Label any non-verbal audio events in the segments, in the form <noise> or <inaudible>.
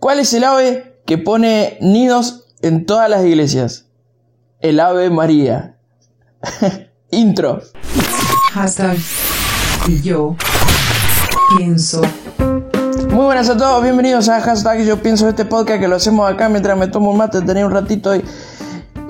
¿Cuál es el ave que pone nidos en todas las iglesias? El ave María. <laughs> Intro. Hashtag y yo pienso. Muy buenas a todos, bienvenidos a Hashtag Yo Pienso este podcast que lo hacemos acá mientras me tomo un mate, tenía un ratito y,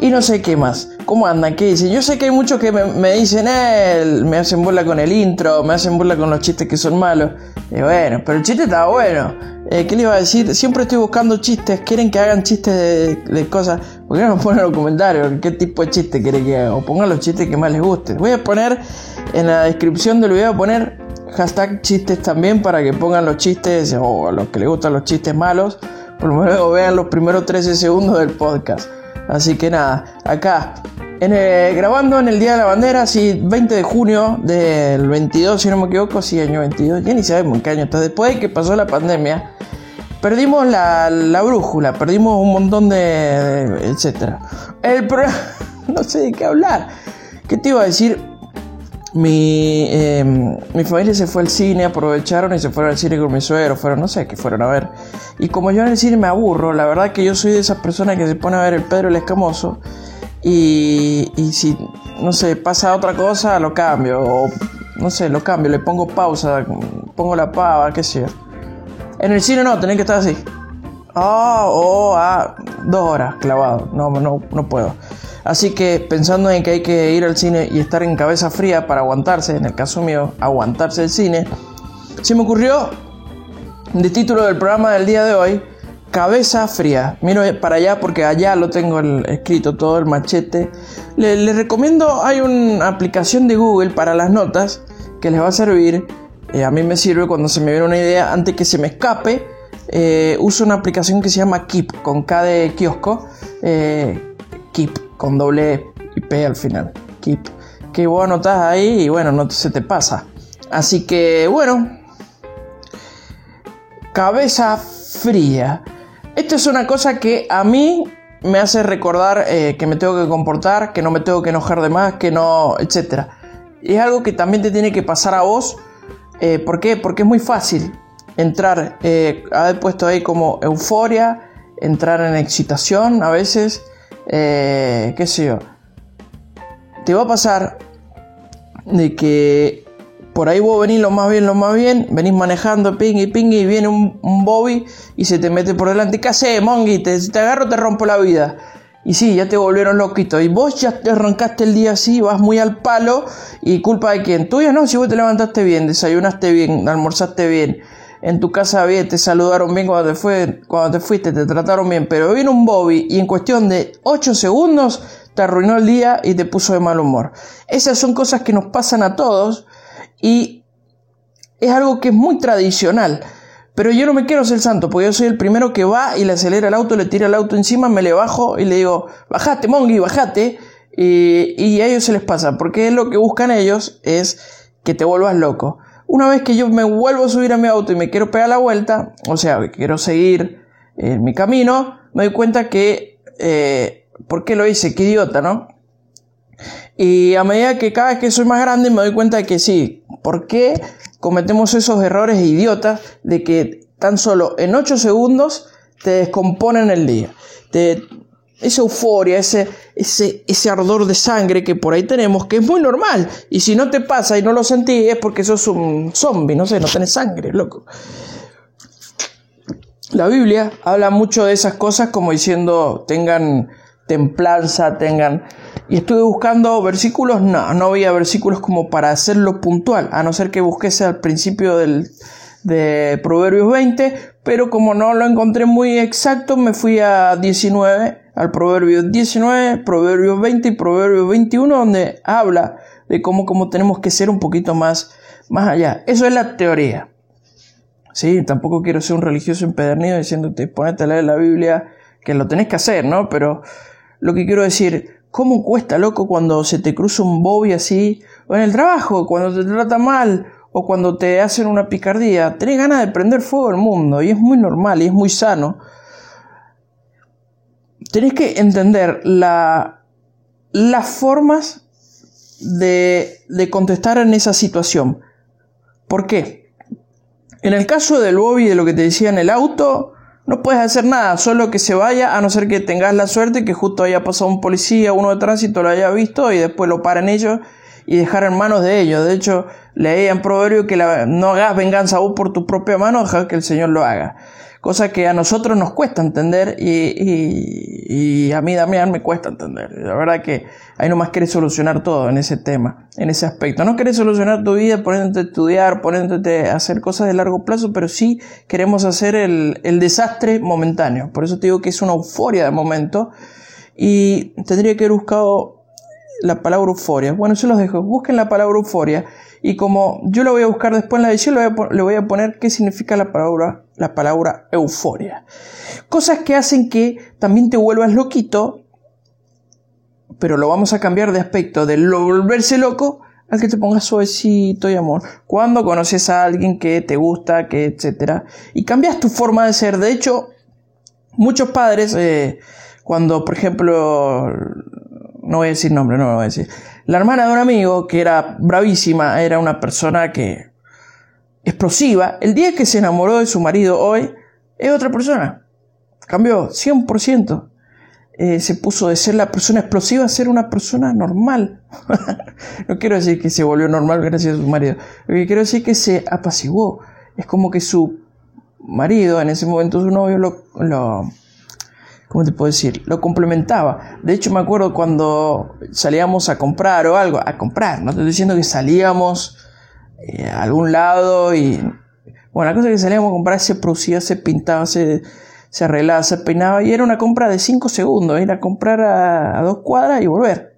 y no sé qué más. ¿Cómo andan? ¿Qué dicen? Yo sé que hay muchos que me, me dicen, eh, me hacen burla con el intro, me hacen burla con los chistes que son malos. Y bueno, pero el chiste está bueno. Eh, ¿Qué les iba a decir? Siempre estoy buscando chistes, quieren que hagan chistes de, cosas. ¿Por qué no ponen en los comentarios qué tipo de chiste quieren que haga? O pongan los chistes que más les gusten. Voy a poner en la descripción del video, poner hashtag chistes también para que pongan los chistes o a los que les gustan los chistes malos. Por lo menos vean los primeros 13 segundos del podcast. Así que nada, acá en el- grabando en el Día de la Bandera, sí, 20 de junio del 22, si no me equivoco, sí, año 22, ya ni sabemos qué año está. Después de que pasó la pandemia, perdimos la, la brújula, perdimos un montón de. etcétera. El programa. <laughs> No sé de qué hablar. ¿Qué te iba a decir? Mi, eh, mi familia se fue al cine, aprovecharon y se fueron al cine con mi suegro, fueron, no sé, qué fueron a ver. Y como yo en el cine me aburro, la verdad que yo soy de esas personas que se pone a ver el Pedro el Escamoso y, si, no sé, pasa otra cosa, lo cambio, o no sé, lo cambio, le pongo pausa, pongo la pava, qué sé yo. En el cine no, tenés que estar así. Ah, oh, ah, dos horas clavado. No, no, no puedo. Así que pensando en que hay que ir al cine y estar en cabeza fría para aguantarse, en el caso mío, aguantarse el cine, se me ocurrió de título del programa del día de hoy, Cabeza Fría. Miro para allá porque allá lo tengo escrito todo el machete. Le- Les recomiendo, hay una aplicación de Google para las notas que les va a servir. Eh, a mí me sirve cuando se me viene una idea antes que se me escape. eh, uso una aplicación que se llama Keep, con K de kiosco. eh, Keep, con doble y P al final. Keep. Que vos anotás ahí y bueno, no se te pasa. Así que bueno, cabeza fría. Esto es una cosa que a mí me hace recordar eh, que me tengo que comportar, que no me tengo que enojar de más, que no, etc. Es algo que también te tiene que pasar a vos. Eh, ¿Por qué? Porque es muy fácil entrar, eh, haber puesto ahí como euforia, entrar en excitación a veces, eh, qué sé yo. Te va a pasar de que por ahí vos venís lo más bien, lo más bien, venís manejando ping y ping y viene un, un Bobby y se te mete por delante. ¿Qué haces, Mongi? Te, si te agarro, te rompo la vida. Y sí, ya te volvieron loquito. Y vos ya te arrancaste el día así, vas muy al palo. ¿Y culpa de quién? Tuya no, si vos te levantaste bien, desayunaste bien, almorzaste bien. En tu casa bien, te saludaron bien cuando te, fue, cuando te fuiste, te trataron bien. Pero viene un Bobby y en cuestión de 8 segundos te arruinó el día y te puso de mal humor. Esas son cosas que nos pasan a todos y es algo que es muy tradicional. Pero yo no me quiero ser santo, porque yo soy el primero que va y le acelera el auto, le tira el auto encima, me le bajo y le digo, bajate, Mongi, bajate. Y, a ellos se les pasa, porque lo que buscan ellos es que te vuelvas loco. Una vez que yo me vuelvo a subir a mi auto y me quiero pegar la vuelta, o sea, que quiero seguir en mi camino, me doy cuenta que, eh, ¿por qué lo hice? Qué idiota, ¿no? Y a medida que cada vez que soy más grande me doy cuenta de que sí, ¿por qué cometemos esos errores idiotas de que tan solo en 8 segundos te descomponen el día? Te, esa euforia, ese, ese, ese ardor de sangre que por ahí tenemos, que es muy normal. Y si no te pasa y no lo sentís es porque sos un zombie, no sé, no tenés sangre, loco. La Biblia habla mucho de esas cosas como diciendo tengan templanza, tengan... Y estuve buscando versículos, no, no había versículos como para hacerlo puntual, a no ser que busquese al principio del, de Proverbios 20, pero como no lo encontré muy exacto, me fui a 19, al Proverbio 19, Proverbios 20 y Proverbios 21, donde habla de cómo, cómo tenemos que ser un poquito más, más allá. Eso es la teoría. Sí, tampoco quiero ser un religioso empedernido diciéndote ponete a leer la Biblia, que lo tenés que hacer, ¿no? Pero lo que quiero decir, ¿cómo cuesta, loco, cuando se te cruza un bobby así? O en el trabajo, cuando te trata mal, o cuando te hacen una picardía. Tenés ganas de prender fuego al mundo, y es muy normal, y es muy sano. Tenés que entender la, las formas de, de contestar en esa situación. ¿Por qué? En el caso del Bobby, de lo que te decía en el auto, no puedes hacer nada, solo que se vaya, a no ser que tengas la suerte que justo haya pasado un policía, uno de tránsito, lo haya visto y después lo paren ellos y dejar en manos de ellos. De hecho, leí en proverbio que no hagas venganza vos por tu propia mano, deja que el Señor lo haga cosa que a nosotros nos cuesta entender y, y, a mí Damián me cuesta entender. La verdad que ahí nomás querés solucionar todo en ese tema, en ese aspecto. No querés solucionar tu vida poniéndote a estudiar, poniéndote a hacer cosas de largo plazo, pero sí queremos hacer el, el desastre momentáneo. Por eso te digo que es una euforia de momento y tendría que haber buscado la palabra euforia. Bueno, yo los dejo. Busquen la palabra euforia y como yo lo voy a buscar después en la edición, le voy a poner qué significa la palabra, la palabra euforia. Cosas que hacen que también te vuelvas loquito, pero lo vamos a cambiar de aspecto, de volverse loco al que te pongas suavecito y amor. Cuando conoces a alguien que te gusta, que etcétera, y cambias tu forma de ser. De hecho, muchos padres, eh, cuando por ejemplo no voy a decir nombre, no lo voy a decir. La hermana de un amigo que era bravísima, era una persona que explosiva. El día que se enamoró de su marido hoy, es otra persona. Cambió 100%. Eh, se puso de ser la persona explosiva a ser una persona normal. <laughs> no quiero decir que se volvió normal gracias a su marido. Lo que quiero decir que se apaciguó. Es como que su marido, en ese momento su novio, lo, lo ¿cómo te puedo decir? Lo complementaba. De hecho, me acuerdo cuando salíamos a comprar o algo, a comprar, no estoy diciendo que salíamos eh, algún lado y, bueno, la cosa es que salíamos a comprar se producía, se pintaba, se, se arreglaba, se peinaba y era una compra de 5 segundos, ir a comprar a, dos cuadras y volver.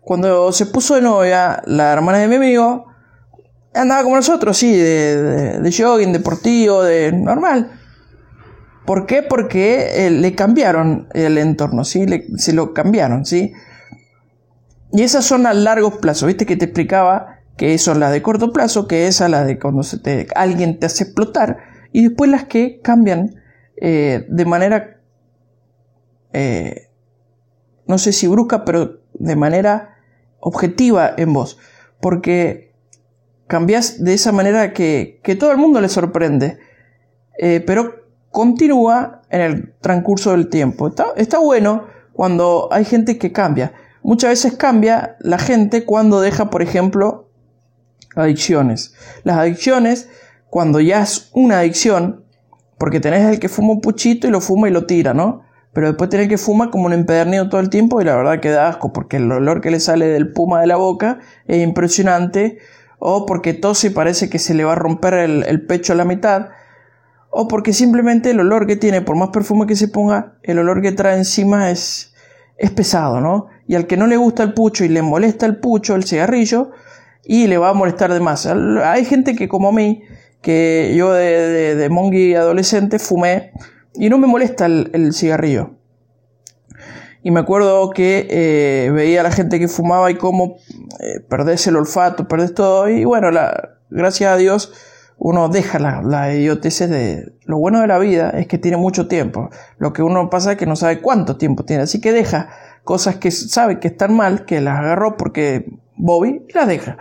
Cuando se puso de novia, la hermana de mi amigo andaba como nosotros, sí, de, de, jogging, deportivo, de normal. ¿Por qué? Porque eh, le cambiaron el entorno, ¿sí? se lo cambiaron, ¿sí? Y esas son a largo plazo, ¿viste? Que te explicaba que son las de corto plazo, que esas las de cuando alguien te hace explotar, y después las que cambian eh, de manera, eh, no sé si brusca, pero de manera objetiva en vos. Porque cambias de esa manera que, que todo el mundo le sorprende. pero continúa en el transcurso del tiempo. Está, bueno cuando hay gente que cambia. Muchas veces cambia la gente cuando deja, por ejemplo, adicciones. Las adicciones, cuando ya es una adicción, porque tenés el que fuma un puchito y lo fuma y lo tira, ¿no? Pero después tenés que fuma como un empedernido todo el tiempo y la verdad que da asco, porque el olor que le sale del puma de la boca es impresionante, o porque tose y parece que se le va a romper el, el pecho a la mitad o porque simplemente el olor que tiene, por más perfume que se ponga, el olor que trae encima es, es pesado, ¿no? Y al que no le gusta el pucho y le molesta el pucho, el cigarrillo, y le va a molestar de más. Hay gente que como a mí, que yo de, de, mongi adolescente fumé y no me molesta el, cigarrillo. Y me acuerdo que eh, veía a la gente que fumaba y cómo eh, perdés el olfato, perdés todo. Y bueno, la, gracias a Dios uno deja la, la de... Lo bueno de la vida es que tiene mucho tiempo. Lo que uno pasa es que no sabe cuánto tiempo tiene. Así que deja cosas que sabe que están mal, que las agarró porque Bobby y deja.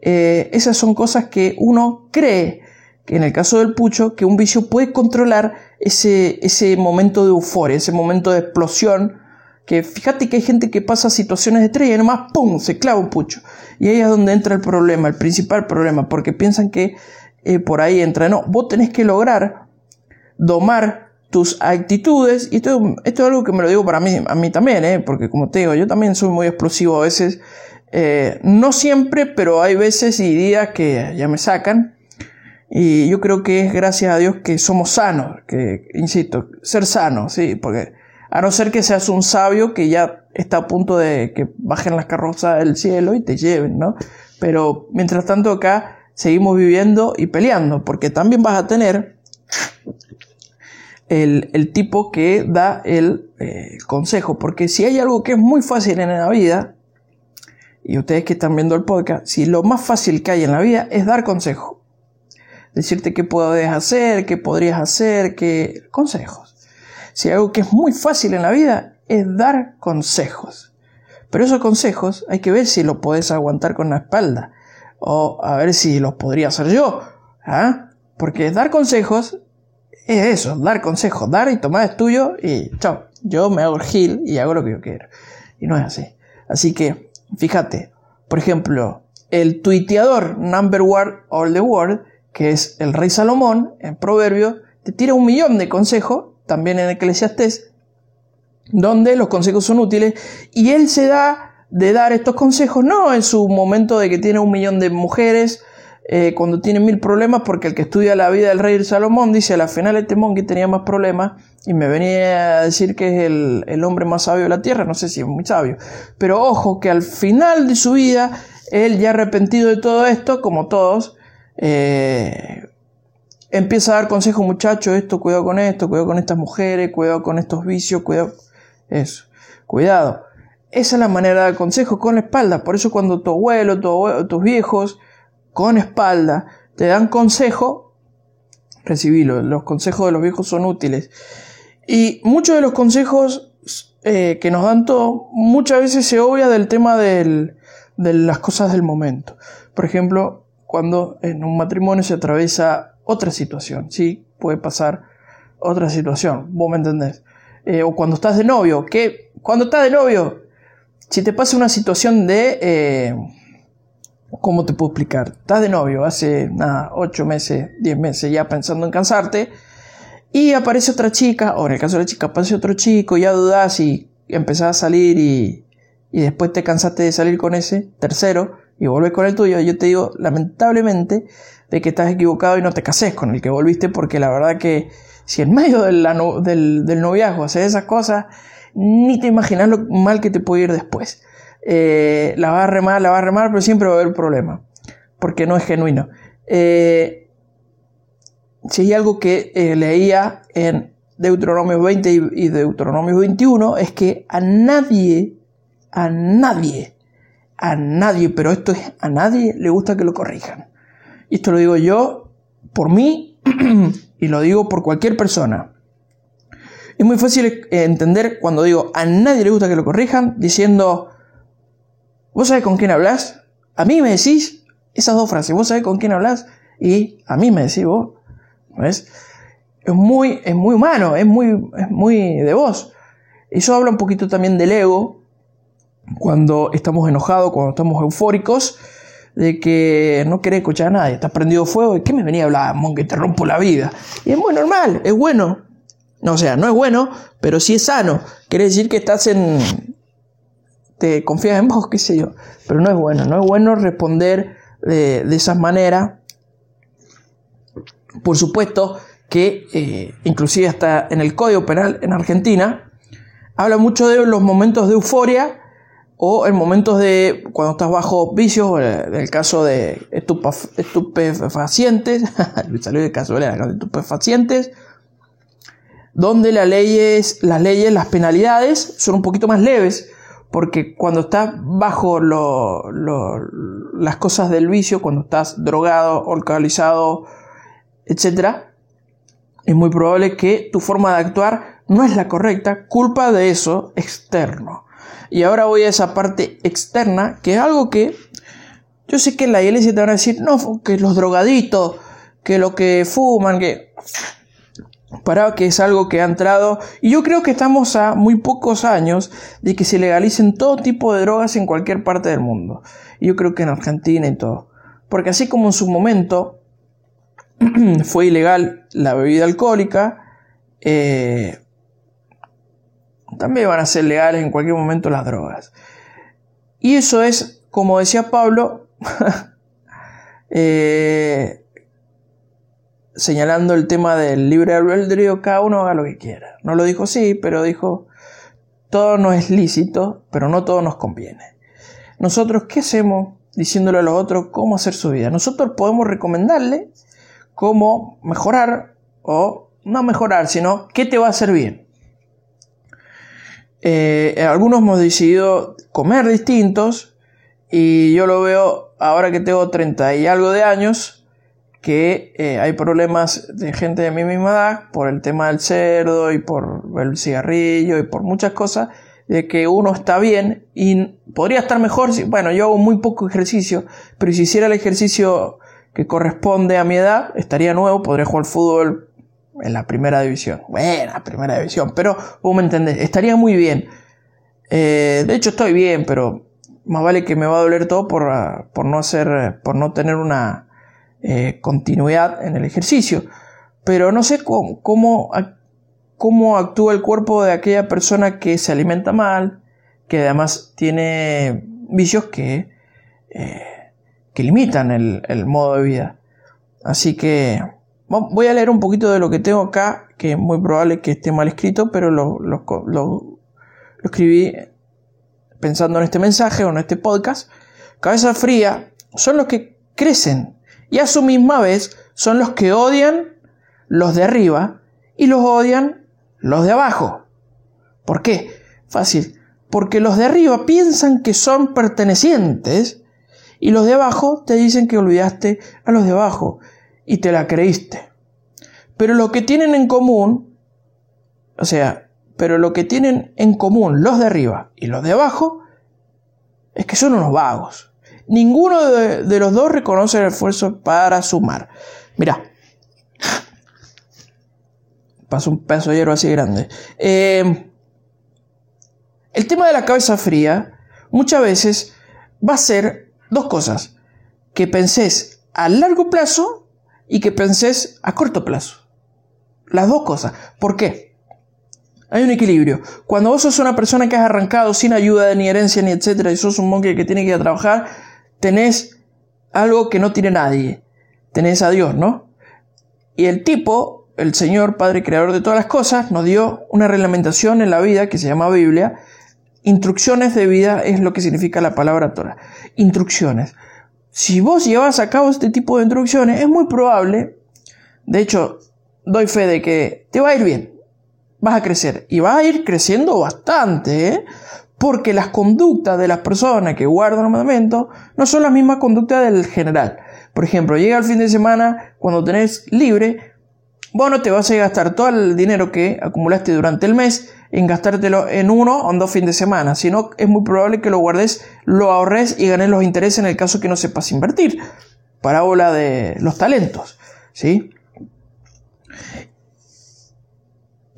Eh, esas son cosas que uno cree que en el caso del pucho, que un vicio puede controlar ese, ese momento de euforia, ese momento de explosión, que fíjate que hay gente que pasa situaciones de estrella y nomás ¡pum! se clava un pucho. Y ahí es donde entra el problema, el principal problema, porque piensan que eh, por ahí entra. No, vos tenés que lograr domar tus actitudes, y esto, esto es algo que me lo digo para mí, a mí también, ¿eh? porque como te digo, yo también soy muy explosivo a veces, eh, no siempre, pero hay veces y días que ya me sacan, y yo creo que es gracias a Dios que somos sanos, que, insisto, ser sanos, sí, porque a no ser que seas un sabio que ya está a punto de que bajen las carrozas del cielo y te lleven, ¿no? Pero mientras tanto acá seguimos viviendo y peleando, porque también vas a tener el, tipo que da el eh, consejo, porque si hay algo que es muy fácil en la vida, y ustedes que están viendo el podcast, si lo más fácil que hay en la vida es dar consejo, decirte qué puedes hacer, qué podrías hacer, qué consejos. Si algo que es muy fácil en la vida es dar consejos. Pero esos consejos hay que ver si lo puedes aguantar con la espalda o a ver si los podría hacer yo. ¿ah? Porque dar consejos es eso, dar consejos, dar y tomar es tuyo y chao. Yo me hago el gil y hago lo que yo quiero. Y no es así. Así que, fíjate, por ejemplo, el tuiteador number one all the world, que es el rey Salomón, en Proverbio, te tira un millón de consejos, también en Eclesiastés, donde los consejos son útiles, y él se da de dar estos consejos, no en su momento de que tiene un millón de mujeres, eh, cuando tiene mil problemas, porque el que estudia la vida del rey Salomón dice, a la final este que tenía más problemas y me venía a decir que es el, el, hombre más sabio de la tierra, no sé si es muy sabio, pero ojo que al final de su vida, él ya arrepentido de todo esto, como todos, eh, empieza a dar consejos, muchachos, esto, cuidado con esto, cuidado con estas mujeres, cuidado con estos vicios, cuidado, eso, cuidado. Esa es la manera de dar consejos con la espalda, por eso cuando tu abuelo, tu tus viejos, con espalda, te dan consejo, recibilo. Los consejos de los viejos son útiles. Y muchos de los consejos eh, que nos dan todo, muchas veces se obvia del tema de las cosas del momento. Por ejemplo, cuando en un matrimonio se atraviesa otra situación, sí, puede pasar otra situación, vos me entendés. Eh, o cuando estás de novio, que cuando estás de novio, si te pasa una situación de... Eh, ¿Cómo te puedo explicar? Estás de novio hace nada, 8 meses, 10 meses ya pensando en cansarte y aparece otra chica, o en el caso de la chica aparece otro chico, ya dudas y empezás a salir y, y después te cansaste de salir con ese tercero y volvés con el tuyo. Yo te digo, lamentablemente, de que estás equivocado y no te cases con el que volviste porque la verdad que si en medio del, del noviazgo haces esas cosas, ni te imaginas lo mal que te puede ir después. Eh, la va a remar, la va a remar, pero siempre va a haber problema, porque no es genuino. Eh, si hay algo que eh, leía en Deuteronomio 20 y, Deuteronomio 21, es que a nadie, a nadie, a nadie, pero esto es a nadie le gusta que lo corrijan. Y esto lo digo yo por mí <clears throat> y lo digo por cualquier persona. Es muy fácil entender cuando digo a nadie le gusta que lo corrijan diciendo ¿Vos sabés con quién hablas? A mí me decís esas dos frases. ¿Vos sabés con quién hablas? Y a mí me decís vos. ¿Ves? Es muy, es muy humano, es muy, es muy de vos. Eso habla un poquito también del ego, cuando estamos enojados, cuando estamos eufóricos, de que no querés escuchar a nadie, estás prendido fuego, ¿y qué me venía a hablar, mon, que te rompo la vida? Y es muy normal, es bueno. No, o sea, no es bueno, pero sí es sano. Quiere decir que estás en, te confías en vos, qué sé yo. Pero no es bueno, no es bueno responder de, de esa manera. Por supuesto que eh, inclusive hasta en el Código Penal en Argentina habla mucho de los momentos de euforia o en momentos de cuando estás bajo vicios, en el caso de estupefacientes, <laughs> salió de estupefacientes, donde las leyes, las leyes, las penalidades son un poquito más leves, porque cuando estás bajo las cosas del vicio, cuando estás drogado, alcoholizado, etc., es muy probable que tu forma de actuar no es la correcta, culpa de eso externo. Y ahora voy a esa parte externa, que es algo que yo sé que en la iglesia te van a decir, no, que los drogaditos, que lo que fuman, que para que es algo que ha entrado y yo creo que estamos a muy pocos años de que se legalicen todo tipo de drogas en cualquier parte del mundo. Y yo creo que en Argentina y todo. Porque así como en su momento <clears throat> fue ilegal la bebida alcohólica, eh, también van a ser legales en cualquier momento las drogas. Y eso es, como decía Pablo, <laughs> eh, señalando el tema del libre albedrío, cada uno haga lo que quiera. No lo dijo sí, pero dijo, todo no es lícito, pero no todo nos conviene. Nosotros, ¿qué hacemos diciéndole a los otros cómo hacer su vida? Nosotros podemos recomendarle cómo mejorar o no mejorar, sino qué te va a hacer bien. Eh, algunos hemos decidido comer distintos y yo lo veo ahora que tengo 30 y algo de años, que eh, hay problemas de gente de mi misma edad por el tema del cerdo y por el cigarrillo y por muchas cosas, de que uno está bien y podría estar mejor si, bueno, yo hago muy poco ejercicio, pero si hiciera el ejercicio que corresponde a mi edad, estaría nuevo, podría jugar fútbol en la primera división. Buena primera división, pero vos me entendés, estaría muy bien. Eh, de hecho estoy bien, pero más vale que me va a doler todo por, ah, por no hacer, por no tener una eh, continuidad en el ejercicio. Pero no sé cómo, cómo, actúa el cuerpo de aquella persona que se alimenta mal, que además tiene vicios que, eh, que limitan el, modo de vida. Así que voy a leer un poquito de lo que tengo acá, que es muy probable que esté mal escrito, pero lo escribí pensando en este mensaje o en este podcast. Cabeza fría son los que crecen y a su misma vez son los que odian los de arriba y los odian los de abajo. ¿Por qué? Fácil porque los de arriba piensan que son pertenecientes y los de abajo te dicen que olvidaste a los de abajo y te la creíste. Pero lo que tienen en común, o sea, pero lo que tienen en común los de arriba y los de abajo es que son unos vagos. Ninguno de, los dos reconoce el esfuerzo para sumar. Mira, pasó un pedazo de hierro así grande. Eh, el tema de la cabeza fría muchas veces va a ser dos cosas. Que pensés a largo plazo y que pensés a corto plazo. Las dos cosas. ¿Por qué? Hay un equilibrio. Cuando vos sos una persona que has arrancado sin ayuda ni herencia ni etcétera y sos un monje que tiene que ir a trabajar, tenés algo que no tiene nadie. Tenés a Dios, ¿no? Y el tipo, el Señor, Padre Creador de todas las cosas, nos dio una reglamentación en la vida que se llama Biblia Instrucciones de vida es lo que significa la palabra Torah. Instrucciones. Si vos llevas a cabo este tipo de instrucciones, es muy probable, de hecho, doy fe de que te va a ir bien. Vas a crecer. Y vas a ir creciendo bastante, ¿eh? Porque las conductas de las personas que guardan el mandamiento no son las mismas conductas del general. Por ejemplo, llega el fin de semana, cuando tenés libre, vos no te vas a gastar todo el dinero que acumulaste durante el mes en gastártelo en uno o en dos fines de semana, sino es muy probable que lo guardes, lo ahorres y ganes los intereses en el caso que no sepas invertir. Parábola de los talentos, ¿sí?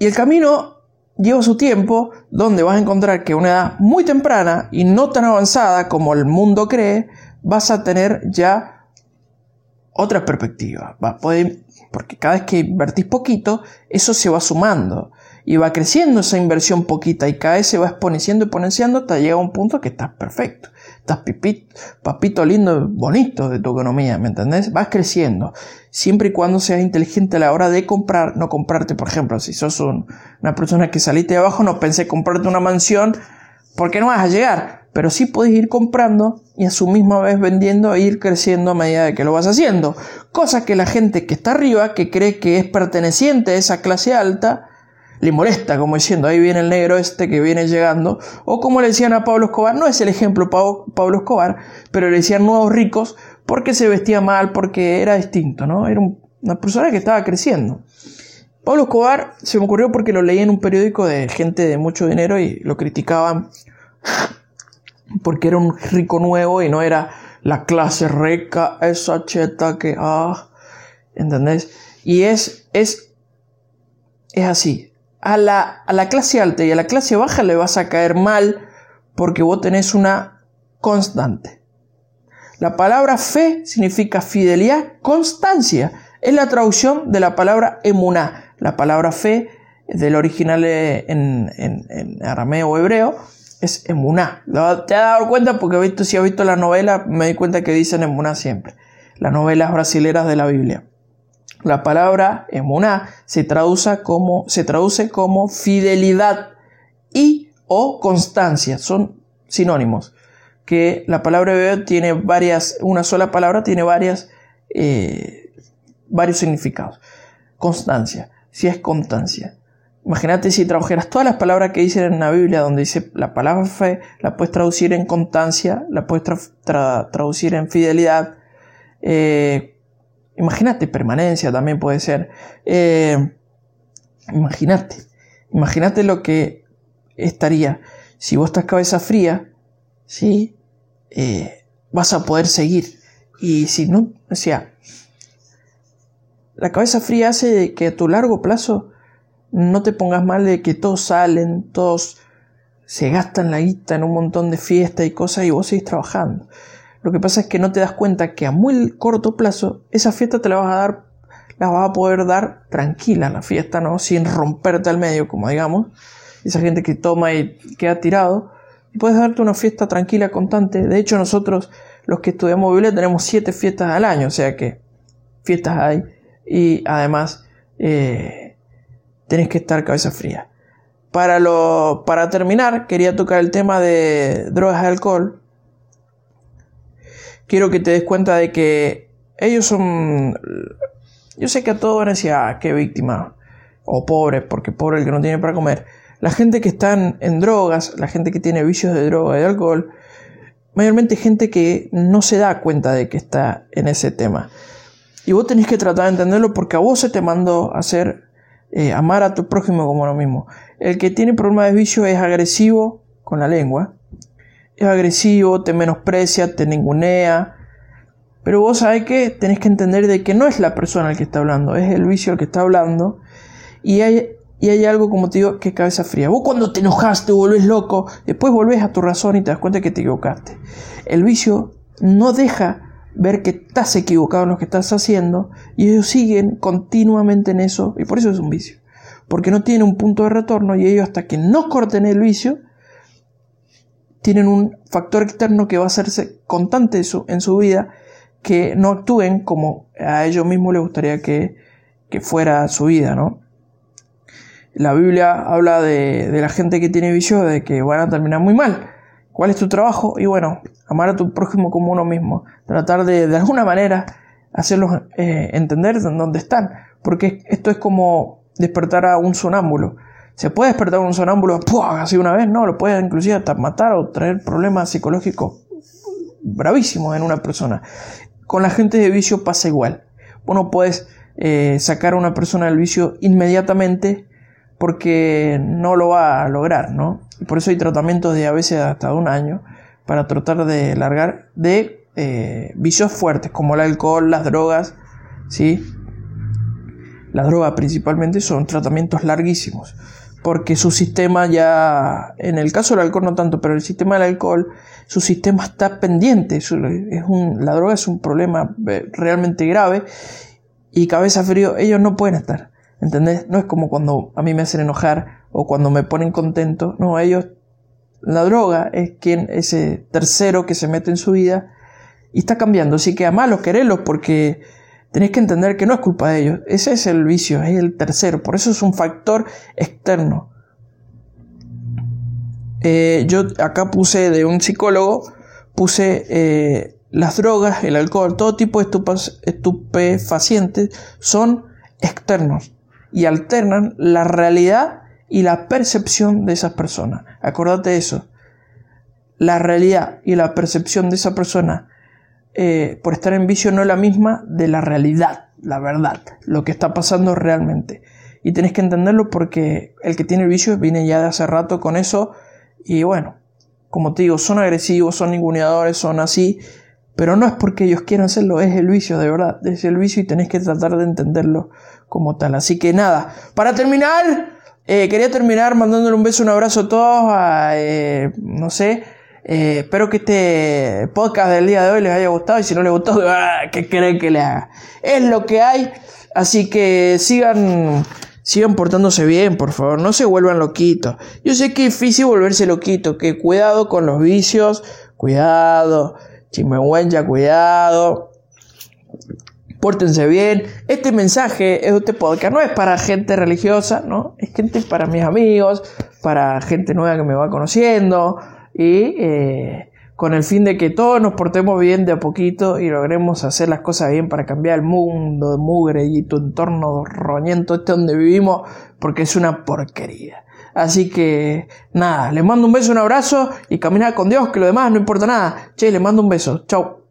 Y el camino lleva su tiempo, donde vas a encontrar que a una edad muy temprana y no tan avanzada como el mundo cree, vas a tener ya otra perspectiva. Va a poder, porque cada vez que invertís poquito, eso se va sumando y va creciendo esa inversión poquita y cada vez se va exponenciando y exponenciando hasta llegar a un punto que estás perfecto. Estás pipito, papito lindo, bonito de tu economía, ¿me entendés? Vas creciendo. Siempre y cuando seas inteligente a la hora de comprar, no comprarte, por ejemplo, si sos una persona que saliste de abajo, no pensé comprarte una mansión porque no vas a llegar. Pero sí puedes ir comprando y a su misma vez vendiendo e ir creciendo a medida de que lo vas haciendo. Cosa que la gente que está arriba, que cree que es perteneciente a esa clase alta, le molesta, como diciendo, ahí viene el negro este que viene llegando, o como le decían a Pablo Escobar, no es el ejemplo Pablo Escobar, pero le decían nuevos ricos porque se vestía mal, porque era distinto, ¿no? Era una persona que estaba creciendo. Pablo Escobar se me ocurrió porque lo leí en un periódico de gente de mucho dinero y lo criticaban porque era un rico nuevo y no era la clase rica, esa cheta que, ah, ¿entendés? Y es, es, es así a la, a la clase alta y a la clase baja le vas a caer mal porque vos tenés una constante. La palabra fe significa fidelidad, constancia. Es la traducción de la palabra emuná. La palabra fe del original en, en, arameo o hebreo es emuná. ¿Te has dado cuenta? Porque visto, si has visto la novela, me di cuenta que dicen emuná siempre. Las novelas brasileras de la Biblia. La palabra emuná se traduce como, se traduce como fidelidad y o constancia. Son sinónimos. Que la palabra hebreo tiene varias, una sola palabra tiene varias, eh, varios significados. Constancia. Si es constancia. Imagínate si tradujeras todas las palabras que dicen en la Biblia, donde dice la palabra fe, la puedes traducir en constancia, la puedes traducir en fidelidad, eh, Imagínate, permanencia también puede ser. Eh, imagínate, imagínate lo que estaría. Si vos estás cabeza fría, ¿sí? Eh, vas a poder seguir. Y si no, o sea, la cabeza fría hace que a tu largo plazo no te pongas mal de que todos salen, todos se gastan la guita en un montón de fiestas y cosas y vos seguís trabajando. Lo que pasa es que no te das cuenta que a muy corto plazo esa fiesta te la vas a dar, la vas a poder dar tranquila la fiesta, ¿no? Sin romperte al medio, como digamos. Esa gente que toma y queda tirado. Puedes darte una fiesta tranquila, constante. De hecho, nosotros, los que estudiamos Biblia, tenemos siete fiestas al año, o sea que fiestas hay. Y además, eh, tenés que estar cabeza fría. Para, lo, para terminar, quería tocar el tema de drogas y alcohol. Quiero que te des cuenta de que ellos son... Yo sé que a todos van a decir, ah, qué víctima. O pobre, porque pobre el que no tiene para comer. La gente que está en drogas, la gente que tiene vicios de droga y de alcohol, mayormente gente que no se da cuenta de que está en ese tema. Y vos tenés que tratar de entenderlo porque a vos se te mandó hacer eh, amar a tu prójimo como lo mismo. El que tiene problemas de vicio es agresivo con la lengua, es agresivo, te menosprecia, te ningunea, pero vos sabés que tenés que entender de que no es la persona el que está hablando, es el vicio el que está hablando, y hay, y hay algo, como te digo, que es cabeza fría. Vos cuando te enojas, te volvés loco, después volvés a tu razón y te das cuenta que te equivocaste. El vicio no deja ver que estás equivocado en lo que estás haciendo y ellos siguen continuamente en eso y por eso es un vicio. Porque no tiene un punto de retorno y ellos hasta que no corten el vicio tienen un factor externo que va a hacerse constante en su vida que no actúen como a ellos mismos les gustaría que, que fuera su vida, ¿no? La Biblia habla de, de la gente que tiene vicio de que van a terminar muy mal ¿Cuál es tu trabajo? Y bueno, amar a tu prójimo como uno mismo. Tratar de, de alguna manera, hacerlos eh, entender dónde están. Porque esto es como despertar a un sonámbulo. ¿Se puede despertar un sonámbulo así una vez? No, lo puede inclusive hasta matar o traer problemas psicológicos bravísimos en una persona. Con la gente de vicio pasa igual. Bueno, puedes eh, sacar a una persona del vicio inmediatamente porque no lo va a lograr, ¿no? Y por eso hay tratamientos de a veces hasta un año para tratar de largar de eh, vicios fuertes como el alcohol, las drogas, ¿sí? Las drogas principalmente son tratamientos larguísimos porque su sistema ya, en el caso del alcohol no tanto, pero el sistema del alcohol, su sistema está pendiente, es un, la droga es un problema eh, realmente grave y cabeza frío, ellos no pueden estar, ¿entendés? No es como cuando a mí me hacen enojar o cuando me ponen contento. No, ellos, la droga es quien, ese tercero que se mete en su vida y está cambiando. Así que amalos, quererlos, porque tenéis que entender que no es culpa de ellos. Ese es el vicio, es el tercero. Por eso es un factor externo. Eh, yo acá puse de un psicólogo, puse eh, las drogas, el alcohol, todo tipo de estupefacientes son externos y alternan la realidad y la percepción de esas personas. Acordate de eso. La realidad y la percepción de esa persona eh, por estar en vicio no es la misma de la realidad, la verdad, lo que está pasando realmente. Y tenés que entenderlo porque el que tiene el vicio viene ya de hace rato con eso y bueno, como te digo, son agresivos, son ninguneadores, son así, pero no es porque ellos quieran hacerlo, es el vicio, de verdad, es el vicio y tenés que tratar de entenderlo como tal. Así que nada, para terminar, eh, quería terminar mandándole un beso, un abrazo a todos. Eh, no sé. Eh, espero que este podcast del día de hoy les haya gustado. Y si no les gustó, <laughs> ah, ¿qué creen que le haga? Es lo que hay. Así que sigan, sigan portándose bien, por favor. No se vuelvan loquitos. Yo sé que es difícil volverse loquito. Que cuidado con los vicios. Cuidado. Chimehuencha, cuidado pórtense bien. Este mensaje, este podcast, no es para gente religiosa, ¿no? Es gente para mis amigos, para gente nueva que me va conociendo y eh, con el fin de que todos nos portemos bien de a poquito y logremos hacer las cosas bien para cambiar el mundo de mugre y tu entorno roñento este donde vivimos, porque es una porquería. Así que nada, les mando un beso, un abrazo y caminar con Dios, que lo demás no importa nada. Che, les mando un beso. Chau.